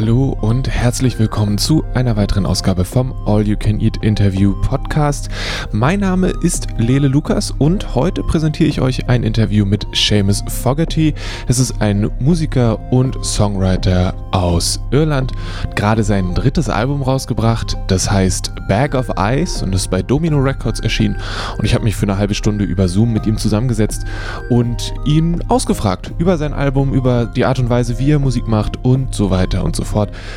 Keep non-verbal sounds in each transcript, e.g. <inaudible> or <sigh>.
Hallo und herzlich willkommen zu einer weiteren Ausgabe vom All You Can Eat Interview Podcast. Mein Name ist Lele Lukas und heute präsentiere ich euch ein Interview mit Seamus Fogarty. Es ist ein Musiker und Songwriter aus Irland, gerade sein drittes Album rausgebracht, das heißt Bag of Ice und ist bei Domino Records erschienen und ich habe mich für eine halbe Stunde über Zoom mit ihm zusammengesetzt und ihn ausgefragt über sein Album, über die Art und Weise, wie er Musik macht und so weiter und so fort.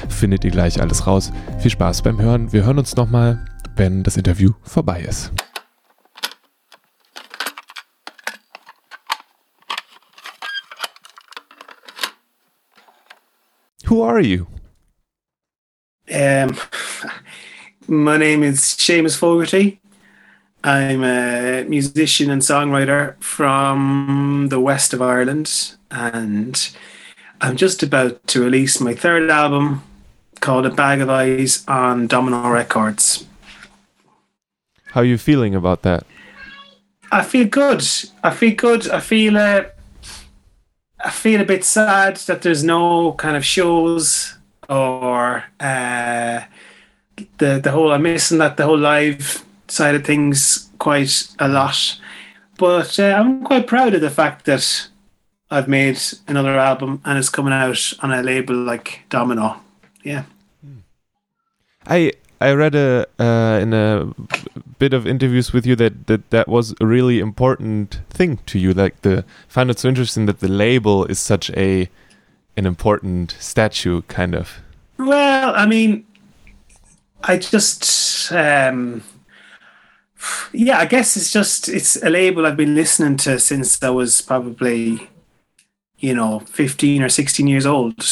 Findet ihr gleich alles raus. Viel Spaß beim Hören. Wir hören uns nochmal, wenn das Interview vorbei ist. Who are you? Um, my name is Seamus Fogarty. I'm a musician and songwriter from the west of Ireland, and I'm just about to release my third album called A Bag of Eyes on Domino Records. How are you feeling about that? I feel good. I feel good. I feel uh, I feel a bit sad that there's no kind of shows or uh, the the whole I'm missing that the whole live side of things quite a lot. But uh, I'm quite proud of the fact that I've made another album and it's coming out on a label like Domino. Yeah. I I read a uh, in a bit of interviews with you that, that that was a really important thing to you. Like the found it so interesting that the label is such a an important statue, kind of. Well, I mean, I just um, yeah, I guess it's just it's a label I've been listening to since I was probably you know 15 or 16 years old.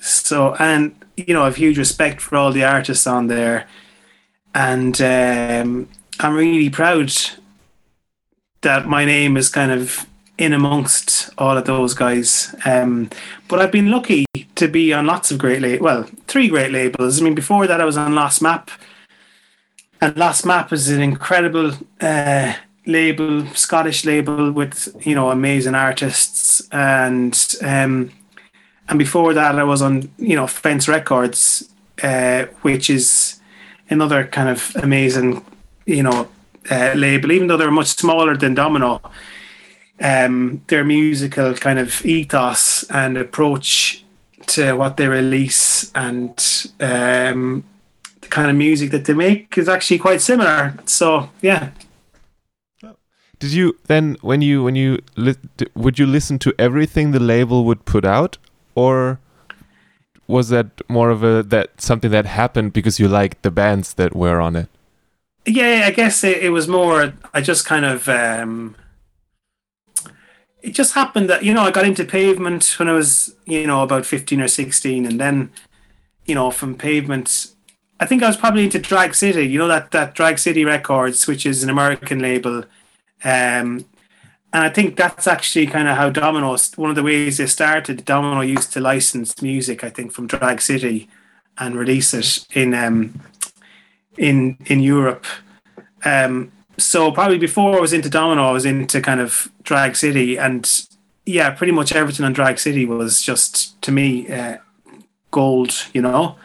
So and you know, I've huge respect for all the artists on there, and um, I'm really proud that my name is kind of in amongst all of those guys. Um, but I've been lucky to be on lots of great labels. Well, three great labels. I mean, before that, I was on Lost Map, and Lost Map is an incredible uh, label, Scottish label with you know amazing artists, and um, and before that, I was on you know Fence Records, uh, which is another kind of amazing you know uh, label. Even though they're much smaller than Domino, um, their musical kind of ethos and approach to what they release and um, the kind of music that they make is actually quite similar. So yeah. Did you then when you when you li- would you listen to everything the label would put out, or was that more of a that something that happened because you liked the bands that were on it? Yeah, I guess it, it was more. I just kind of. Um, it just happened that you know I got into Pavement when I was you know about fifteen or sixteen, and then you know from Pavement, I think I was probably into Drag City. You know that that Drag City Records, which is an American label. Um, and I think that's actually kind of how Domino, one of the ways they started. Domino used to license music, I think, from Drag City, and release it in um, in in Europe. Um, so probably before I was into Domino, I was into kind of Drag City, and yeah, pretty much everything on Drag City was just to me uh, gold, you know.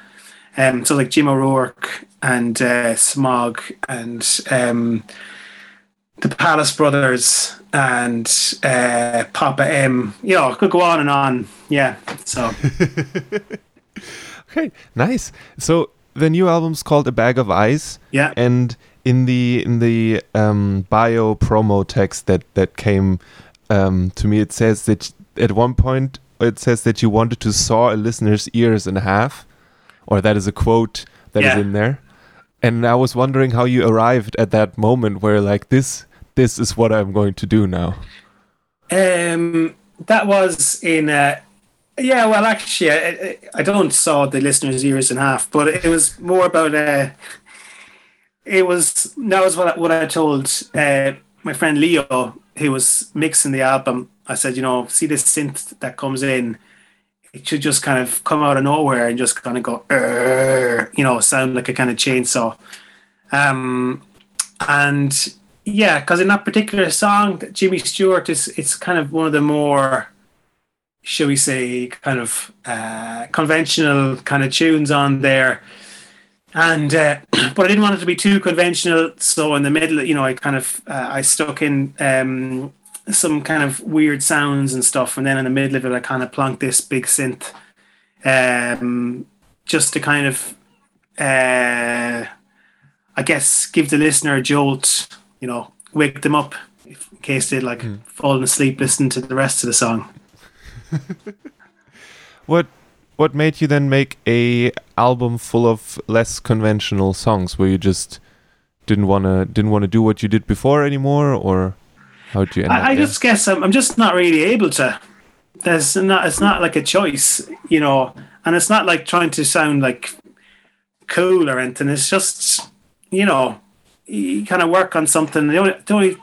Um, so like Jim O'Rourke and uh, Smog and um, the Palace Brothers and uh, Papa M. You know, could go on and on. Yeah. So. <laughs> okay, nice. So the new album's called A Bag of Eyes. Yeah. And in the in the um, bio promo text that that came um, to me, it says that at one point it says that you wanted to saw a listener's ears in half, or that is a quote that yeah. is in there. And I was wondering how you arrived at that moment where like this this is what I'm going to do now? Um, that was in. Uh, yeah, well, actually, I, I, don't saw the listeners' ears in half, but it was more about. Uh, it was that was what I, what I told uh, my friend Leo, who was mixing the album. I said, you know, see this synth that comes in, it should just kind of come out of nowhere and just kind of go, you know, sound like a kind of chainsaw. Um, and yeah, because in that particular song, Jimmy Stewart is it's kind of one of the more shall we say, kind of uh, conventional kind of tunes on there. And uh, <clears throat> but I didn't want it to be too conventional, so in the middle, you know, I kind of uh, I stuck in um, some kind of weird sounds and stuff, and then in the middle of it, I kind of plunked this big synth, um, just to kind of, uh, I guess, give the listener a jolt, you know, wake them up in case they'd like mm. fallen asleep listening to the rest of the song. <laughs> what what made you then make a album full of less conventional songs where you just didn't want to didn't want to do what you did before anymore or how did you end I, I just guess I'm, I'm just not really able to there's not it's not like a choice you know and it's not like trying to sound like cool or anything it's just you know you kind of work on something the only, the only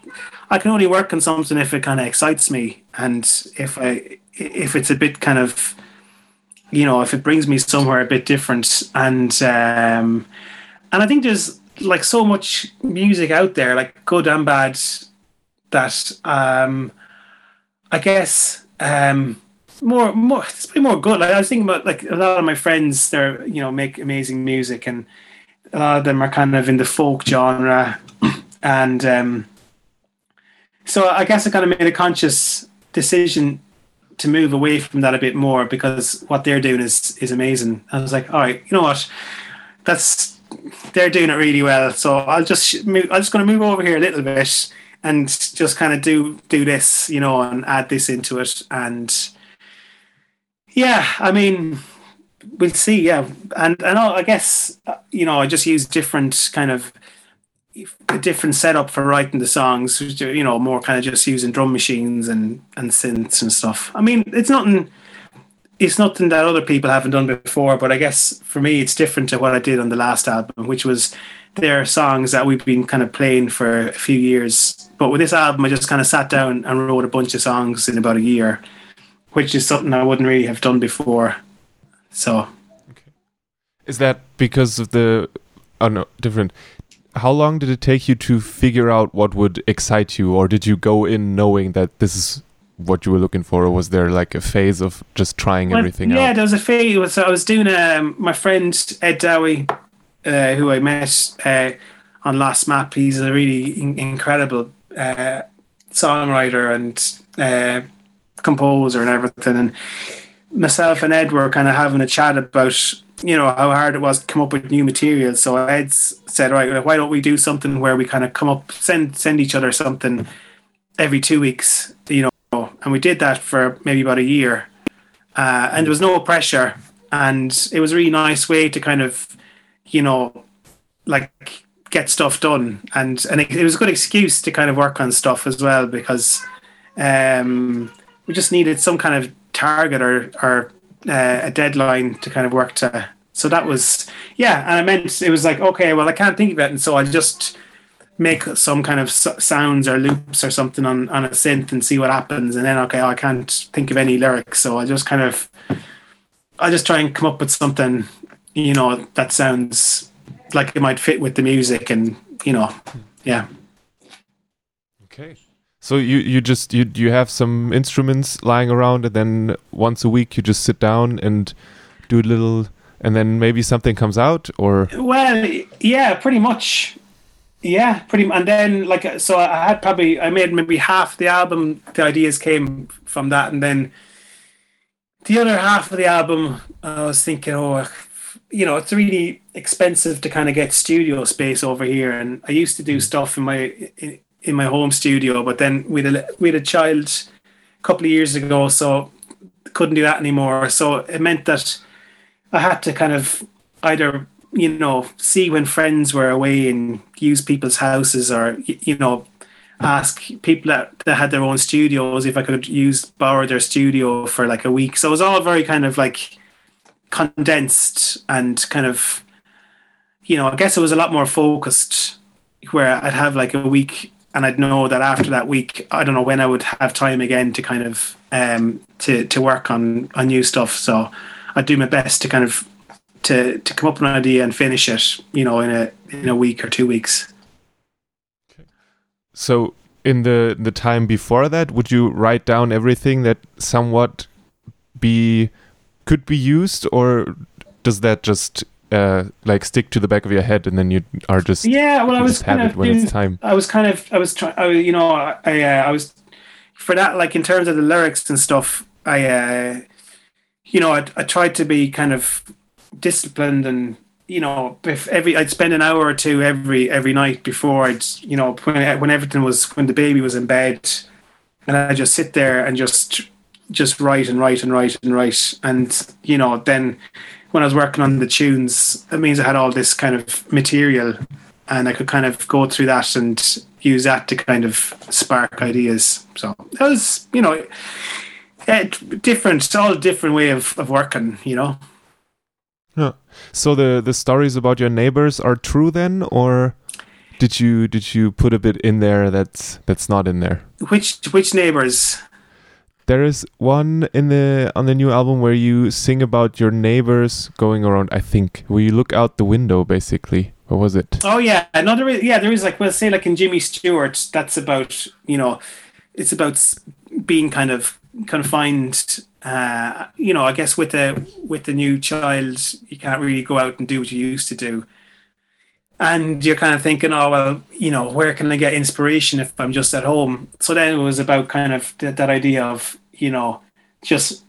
I can only work on something if it kind of excites me and if I if it's a bit kind of you know if it brings me somewhere a bit different and um and I think there's like so much music out there like good and bad that um I guess um more more it's pretty more good. Like I was thinking about like a lot of my friends they're you know make amazing music and a lot of them are kind of in the folk genre and um so I guess I kind of made a conscious decision to move away from that a bit more because what they're doing is is amazing. I was like, all right, you know what, that's they're doing it really well. So I'll just move, I'm just going to move over here a little bit and just kind of do do this, you know, and add this into it. And yeah, I mean, we'll see. Yeah, and and I guess uh, you know, I just use different kind of a different setup for writing the songs. You know, more kind of just using drum machines and and synths and stuff. I mean, it's nothing. It's nothing that other people haven't done before, but I guess for me, it's different to what I did on the last album, which was their songs that we've been kind of playing for a few years. But with this album, I just kind of sat down and wrote a bunch of songs in about a year, which is something I wouldn't really have done before. So, okay. is that because of the? Oh no, different how long did it take you to figure out what would excite you, or did you go in knowing that this is what you were looking for, or was there like a phase of just trying well, everything yeah, out? Yeah, there was a phase. So I was doing um, my friend Ed Dowie, uh, who I met uh, on Lost Map. He's a really in- incredible uh, songwriter and uh, composer and everything. And myself and Ed were kind of having a chat about you know how hard it was to come up with new material. So Ed said, right, why don't we do something where we kind of come up, send send each other something every two weeks, you know, and we did that for maybe about a year, uh, and there was no pressure, and it was a really nice way to kind of, you know, like get stuff done, and and it, it was a good excuse to kind of work on stuff as well because um, we just needed some kind of target or or uh, a deadline to kind of work to. So that was yeah, and I meant it was like okay, well I can't think of it, and so I just make some kind of sounds or loops or something on on a synth and see what happens, and then okay, I can't think of any lyrics, so I just kind of I just try and come up with something you know that sounds like it might fit with the music, and you know, yeah. Okay. So you you just you you have some instruments lying around, and then once a week you just sit down and do a little, and then maybe something comes out, or well, yeah, pretty much, yeah, pretty. And then like so, I had probably I made maybe half the album. The ideas came from that, and then the other half of the album, I was thinking, oh, you know, it's really expensive to kind of get studio space over here, and I used to do hmm. stuff in my in, in my home studio. But then we had a, we had a child a couple of years ago, so couldn't do that anymore. So it meant that I had to kind of either you know see when friends were away and use people's houses, or you know ask people that, that had their own studios if I could use borrow their studio for like a week. So it was all very kind of like condensed and kind of you know I guess it was a lot more focused where I'd have like a week and I'd know that after that week, I don't know when I would have time again to kind of um, to to work on on new stuff. So I'd do my best to kind of to to come up with an idea and finish it, you know, in a in a week or two weeks. So in the the time before that, would you write down everything that somewhat be could be used, or does that just uh, like stick to the back of your head and then you are just yeah well i was kind of when doing, it's time. I was kind of i was trying I you know i uh, i was for that like in terms of the lyrics and stuff i uh you know I, I tried to be kind of disciplined and you know if every i'd spend an hour or two every every night before i'd you know when, when everything was when the baby was in bed and i just sit there and just just write and write and write and write. And you know then when I was working on the tunes, it means I had all this kind of material and I could kind of go through that and use that to kind of spark ideas. So that was, you know, different, it's all a different way of, of working, you know. Yeah. So the the stories about your neighbors are true then, or did you did you put a bit in there that's that's not in there? Which which neighbors? There is one in the on the new album where you sing about your neighbors going around. I think where you look out the window, basically. What was it? Oh yeah, another yeah. There is like well, say like in Jimmy Stewart, that's about you know, it's about being kind of confined. Uh, you know, I guess with the with the new child, you can't really go out and do what you used to do and you're kind of thinking, oh well, you know, where can I get inspiration if I'm just at home? So then it was about kind of th- that idea of you know just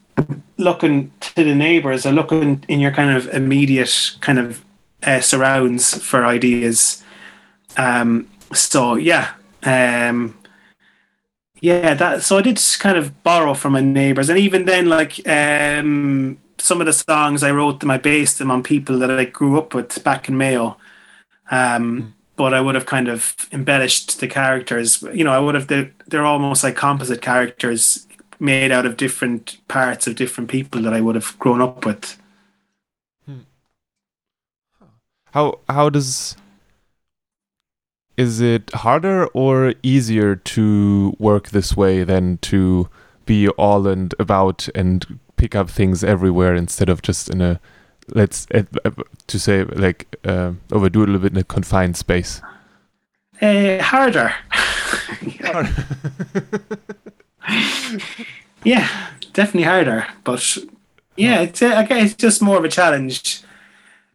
looking to the neighbors or looking in your kind of immediate kind of uh, surrounds for ideas. Um, so yeah, um, yeah, that. So I did kind of borrow from my neighbors, and even then, like um, some of the songs I wrote them, I based them on people that I grew up with back in Mayo. Um, mm. But I would have kind of embellished the characters. You know, I would have. They're, they're almost like composite characters made out of different parts of different people that I would have grown up with. Hmm. How how does is it harder or easier to work this way than to be all and about and pick up things everywhere instead of just in a let's uh, to say like uh, overdo it a little bit in a confined space? Uh, harder. <laughs> yeah, definitely harder. But yeah, it's uh, it's just more of a challenge.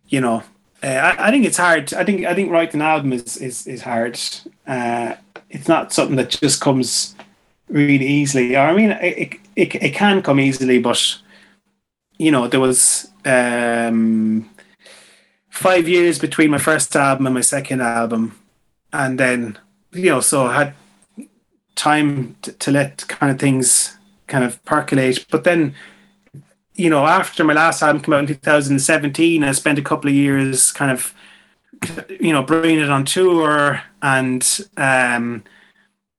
You know, uh, I, I think it's hard. I think I think writing an album is is is hard. Uh, it's not something that just comes really easily. Or I mean, it, it it can come easily, but you know, there was um, five years between my first album and my second album, and then you know, so I had time to, to let kind of things kind of percolate. But then, you know, after my last album came out in 2017, I spent a couple of years kind of, you know, bringing it on tour and, um,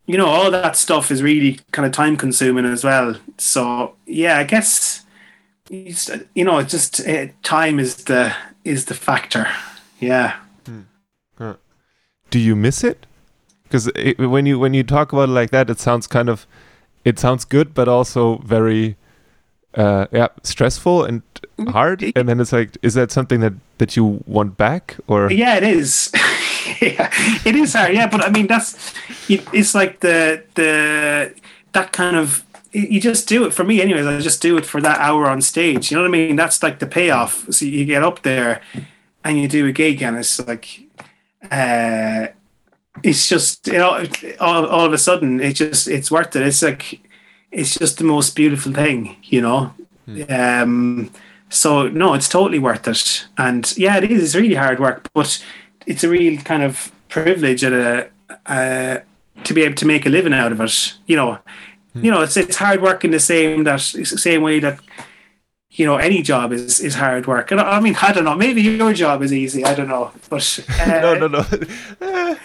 you know, all that stuff is really kind of time consuming as well. So yeah, I guess you know, it's just uh, time is the is the factor. Yeah. Hmm. Do you miss it? Because when you when you talk about it like that, it sounds kind of it sounds good, but also very uh, yeah stressful and mm-hmm. hard. And then it's like, is that something that that you want back or? Yeah, it is. <laughs> yeah, it is hard. Yeah, but I mean that's it's like the the that kind of you just do it for me anyways. I just do it for that hour on stage. You know what i mean? That's like the payoff. So you get up there and you do a gig and it's like uh it's just you know all, all of a sudden it just it's worth it. It's like it's just the most beautiful thing you know? Mm. um so no it's totally worth it. And yeah it is. It's really hard work but it's a real kind of privilege and a uh, to be able to make a living out of it you know you know, it's it's hard work in the same that same way that you know any job is is hard work. And I mean, I don't know. Maybe your job is easy. I don't know, but <laughs> uh, no, no, no.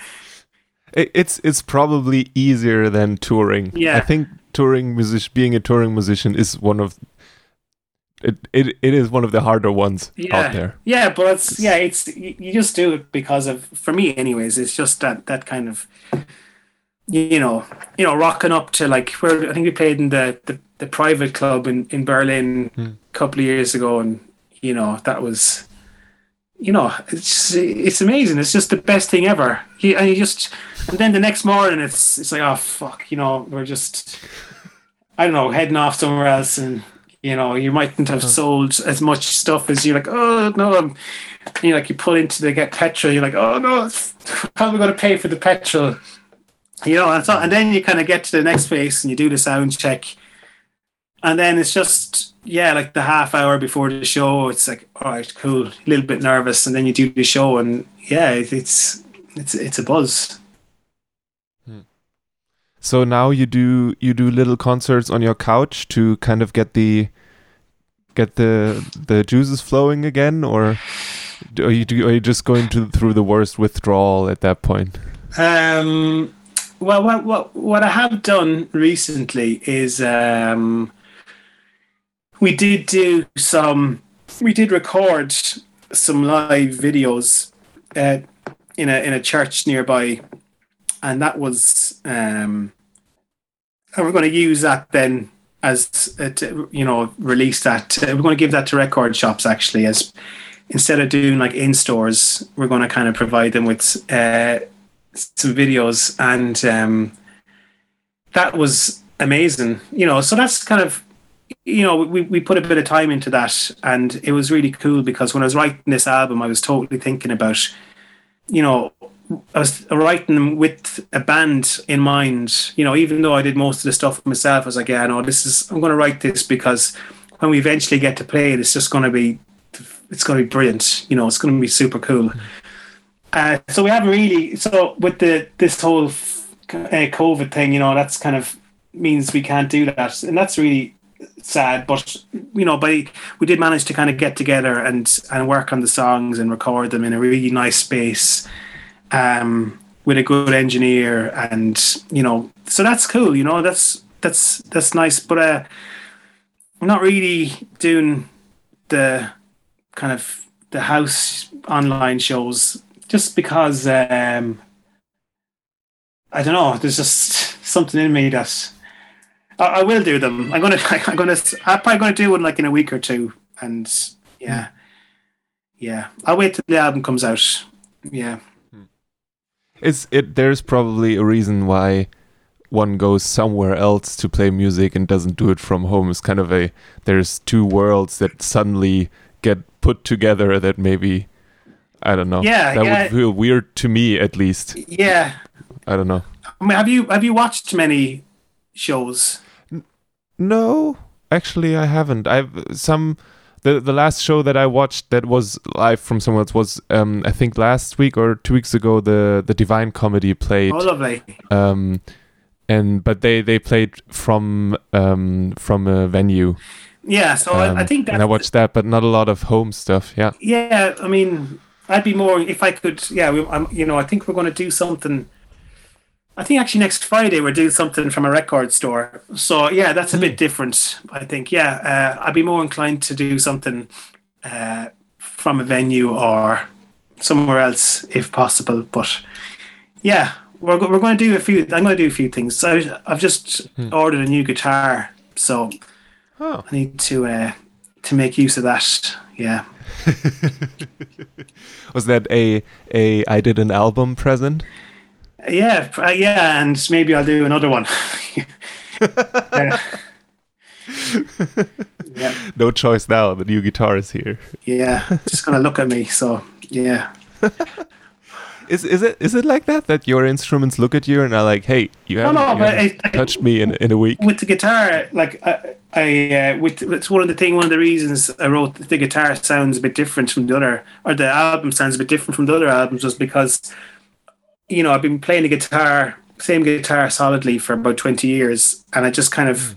<laughs> it's it's probably easier than touring. Yeah, I think touring musician, being a touring musician, is one of it, it it is one of the harder ones yeah. out there. Yeah, but it's yeah, it's you just do it because of for me anyways. It's just that that kind of you know, you know, rocking up to like where I think we played in the the, the private club in in Berlin mm. a couple of years ago, and you know that was, you know, it's it's amazing. It's just the best thing ever. You, and you just, and then the next morning, it's it's like oh fuck, you know, we're just, I don't know, heading off somewhere else, and You know, you mightn't have sold as much stuff as you're like, oh no, I'm, you know, like you pull into the get petrol, you're like, oh no, <laughs> how am I going to pay for the petrol? You know, and, so, and then you kind of get to the next phase and you do the sound check, and then it's just yeah, like the half hour before the show, it's like all right, cool, a little bit nervous, and then you do the show, and yeah, it's it's it's a buzz. So now you do you do little concerts on your couch to kind of get the get the the juices flowing again, or are you are you just going to through the worst withdrawal at that point? Um, well, what what I have done recently is um, we did do some we did record some live videos uh, in a in a church nearby, and that was um, and we're going to use that then as uh, to, you know release that. Uh, we're going to give that to record shops actually as instead of doing like in stores, we're going to kind of provide them with uh, some videos, and um, that was amazing. You know, so that's kind of you know we we put a bit of time into that, and it was really cool because when I was writing this album, I was totally thinking about you know I was writing them with a band in mind. You know, even though I did most of the stuff myself, I was like, yeah, no, this is I'm going to write this because when we eventually get to play it, it's just going to be it's going to be brilliant. You know, it's going to be super cool. Uh, so we haven't really. So with the this whole uh, COVID thing, you know, that's kind of means we can't do that, and that's really sad. But you know, but we did manage to kind of get together and and work on the songs and record them in a really nice space um, with a good engineer, and you know, so that's cool. You know, that's that's that's nice. But uh, I'm not really doing the kind of the house online shows just because um, I don't know. There's just something in me that I, I will do them. I'm gonna. <laughs> I'm gonna. I'm probably gonna do one like in a week or two, and yeah, yeah. I'll wait till the album comes out. Yeah it's it there's probably a reason why one goes somewhere else to play music and doesn't do it from home it's kind of a there's two worlds that suddenly get put together that maybe i don't know yeah that yeah. would feel weird to me at least yeah i don't know I mean, have you have you watched many shows no actually i haven't i've some the the last show that I watched that was live from somewhere else was um, I think last week or two weeks ago the the Divine Comedy played. Oh, lovely. Um, and but they they played from um from a venue. Yeah, so I, I Um, think that and I watched that, but not a lot of home stuff. Yeah. Yeah, I mean, I'd be more if I could. Yeah, we, I'm, you know, I think we're going to do something. I think actually next Friday we're doing something from a record store. So yeah, that's a bit different. I think yeah, uh, I'd be more inclined to do something uh, from a venue or somewhere else if possible. But yeah, we're we're going to do a few. I'm going to do a few things. So I've just ordered a new guitar, so Oh. I need to uh, to make use of that. Yeah. <laughs> Was that a a I did an album present? Yeah, uh, yeah, and maybe I'll do another one. <laughs> yeah. yeah, <laughs> No choice now. The new guitar is here. yeah, just gonna look at me. So yeah, Is is it is it like that that your instruments look at you and are like, hey, you no, haven't, no, you haven't I, I, touched me in in a week? with the guitar, like I, I uh, with it's one of the thing, one of the reasons I wrote the guitar sounds a bit different from the other, or the album sounds a bit different from the other albums, was because you know I've been playing the guitar, same guitar solidly for about twenty years, and I just kind of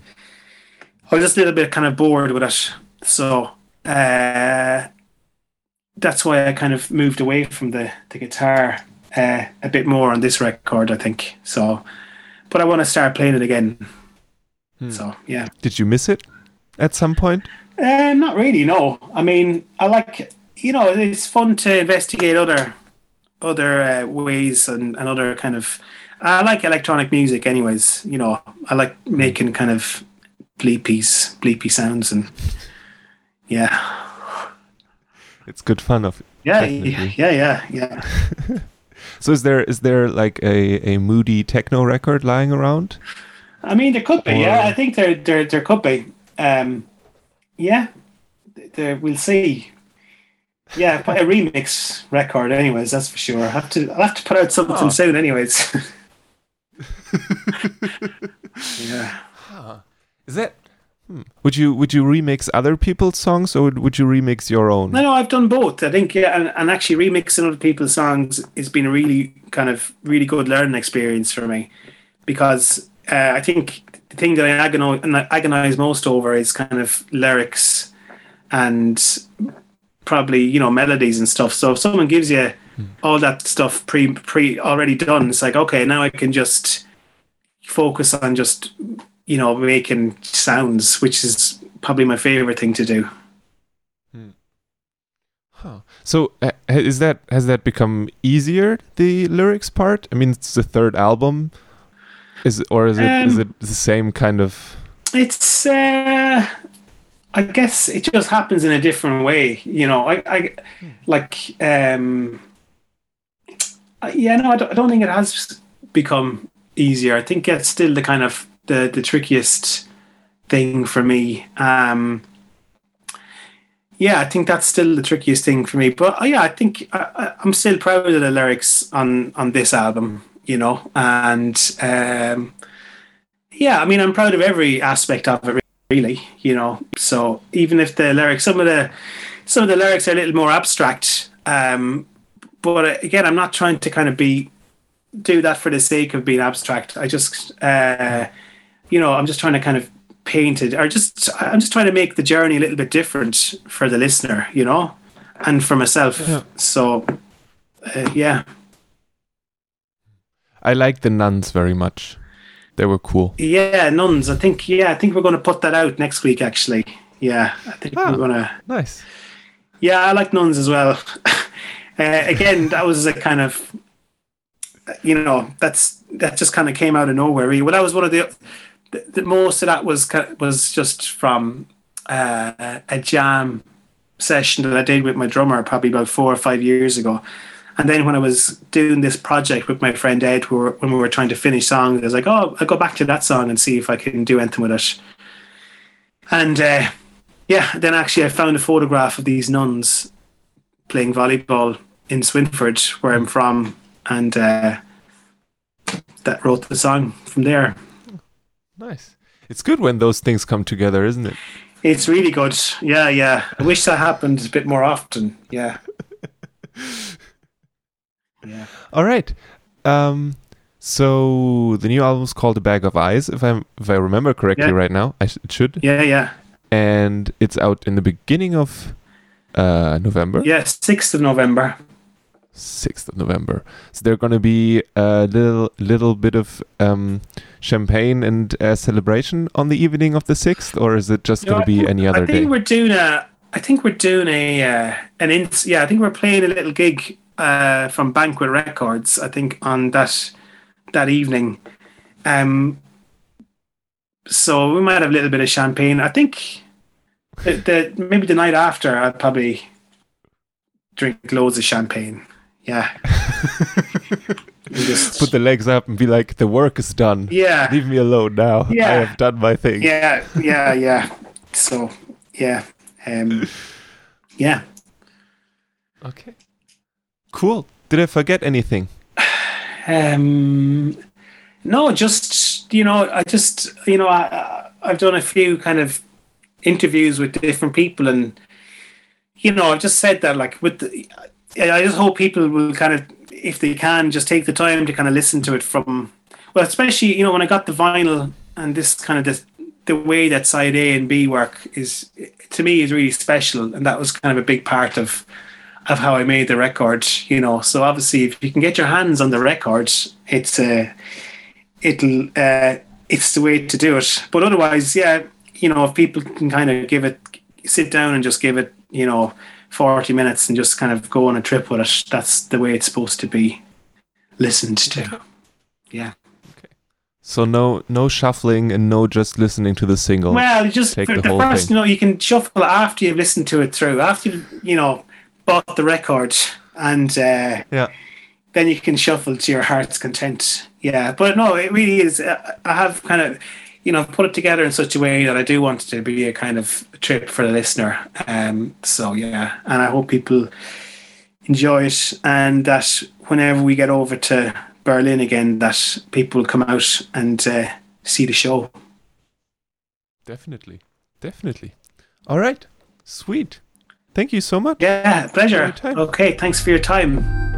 I was just a little bit kind of bored with it, so uh, that's why I kind of moved away from the the guitar uh, a bit more on this record, I think. So, but I want to start playing it again. So yeah. Did you miss it at some point? Uh, not really. No. I mean, I like you know it's fun to investigate other other uh, ways and, and other kind of. I like electronic music, anyways. You know, I like making kind of bleepies, bleepy sounds, and yeah, It's good fun of yeah, Definitely. yeah, yeah, yeah. <laughs> So is there is there like a, a moody techno record lying around? I mean, there could be. Or- Yeah, I think there there there could be. Um, yeah, there we'll see. Yeah, a remix record, anyways. That's for sure. I have to. I'll have to put out something oh. soon, anyways. <laughs> <laughs> yeah. Huh. Is that? Hmm. Would you would you remix other people's songs or would, you remix your own? No, no, I've done both. I think yeah, and, and actually remixing other people's songs has been a really kind of really good learning experience for me because uh, I think the thing that I agonize, agonize most over is kind of lyrics and probably you know melodies and stuff. So if someone gives you hmm. all that stuff pre pre already done, it's like okay, now I can just focus on just you know making sounds, which is probably my favorite thing to do. Hmm. Huh. So uh, is that has that become easier the lyrics part? I mean, it's the third album. Is or is it um, is it the same kind of? It's uh, I guess it just happens in a different way. You know, I, I like um, yeah, no, I don't, I don't think it has become easier. I think it's still the kind of the the trickiest thing for me. Um, yeah, I think that's still the trickiest thing for me. But uh, yeah, I think I, am still proud of the lyrics on on this album you know, and um, yeah, I mean, I'm proud of every aspect of it, really, you know. So even if the lyrics, some of the some of the lyrics are a little more abstract, um, but uh, again, I'm not trying to kind of be do that for the sake of being abstract. I just, uh, you know, I'm just trying to kind of paint it, or just I'm just trying to make the journey a little bit different for the listener, you know, and for myself. Yeah. So, uh, yeah. I like the nuns very much. They were cool. Yeah, nuns. I think. Yeah, I think we're going to put that out next week. Actually, yeah, I think we're going to. Nice. Yeah, I like nuns as well. <laughs> uh, again, that was a kind of, you know, that's that just kind of came out of nowhere. Well, that was one of the, the, the most of that was was just from uh, a jam session that I did with my drummer probably about four or five years ago and then when I was doing this project with my friend Ed, we were, when we were trying to finish songs, I was like, oh, I'll go back to that song and see if I can do anything with it. And uh, yeah, then actually I found a photograph of these nuns playing volleyball in Swinford, where I'm from, and uh, that wrote the song from there. Nice. It's good when those things come together, isn't it? It's really good. Yeah, yeah. I wish that happened a bit more often. Yeah. <laughs> Yeah. All right. Um, so the new album is called "A Bag of Eyes," if I if I remember correctly yeah. right now. I sh- it should. Yeah, yeah. And it's out in the beginning of uh, November. Yeah, sixth of November. Sixth of November. So there's gonna be a little little bit of um, champagne and uh, celebration on the evening of the sixth, or is it just gonna be any other day? I think day? we're doing a. I think we're doing a uh, an ins. Yeah, I think we're playing a little gig uh, from Banquet Records, I think, on that that evening. Um, so we might have a little bit of champagne. I think the, the maybe the night after, I'd probably drink loads of champagne. Yeah. <laughs> just put the legs up and be like, the work is done. Yeah. Leave me alone now. Yeah. I have done my thing. Yeah, yeah, yeah. So yeah. Um yeah. Okay. Cool. Did I forget anything? Um, no, just you know, I just you know, I I've done a few kind of interviews with different people, and you know, I've just said that like with the, I just hope people will kind of, if they can, just take the time to kind of listen to it from well, especially you know when I got the vinyl and this kind of the the way that side A and B work is to me is really special, and that was kind of a big part of of how I made the record, you know. So obviously, if you can get your hands on the record, it's uh, it'll uh, it's the way to do it. But otherwise, yeah, you know, if people can kind of give it, sit down and just give it, you know, forty minutes and just kind of go on a trip with it, that's the way it's supposed to be listened to. Yeah. So no no shuffling and no just listening to the single. Well, just Take the, the first, thing. you know, you can shuffle after you've listened to it through. After you you know, bought the record and uh, yeah then you can shuffle to your heart's content yeah but no it really is uh, i have kind of you know, put it together in such a way that I do want it to be a kind of trip for the listener. Um, so yeah, and I hope people enjoy it, and that whenever we get over to Berlin again, that people come out and uh, see the show. Definitely, definitely. All right, sweet. Thank you so much. Yeah, pleasure. Okay, thanks for your time.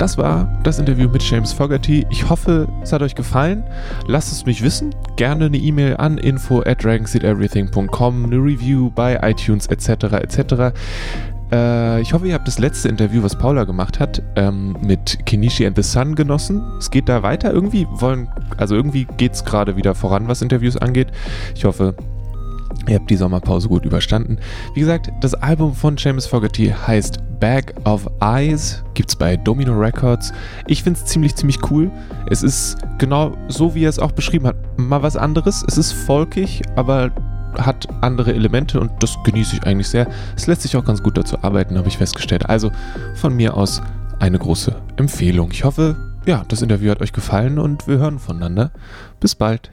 Das war das Interview mit James Fogarty. Ich hoffe, es hat euch gefallen. Lasst es mich wissen. Gerne eine E-Mail an info at dragonseedeverything.com, eine Review bei iTunes etc. etc. Äh, ich hoffe, ihr habt das letzte Interview, was Paula gemacht hat, ähm, mit Kenichi and the Sun genossen. Es geht da weiter. Irgendwie wollen, also irgendwie geht es gerade wieder voran, was Interviews angeht. Ich hoffe, Ihr habt die Sommerpause gut überstanden. Wie gesagt, das Album von James Fogerty heißt Bag of Eyes, gibt's bei Domino Records. Ich finde es ziemlich, ziemlich cool. Es ist genau so, wie er es auch beschrieben hat, mal was anderes. Es ist folkig, aber hat andere Elemente und das genieße ich eigentlich sehr. Es lässt sich auch ganz gut dazu arbeiten, habe ich festgestellt. Also von mir aus eine große Empfehlung. Ich hoffe, ja, das Interview hat euch gefallen und wir hören voneinander. Bis bald.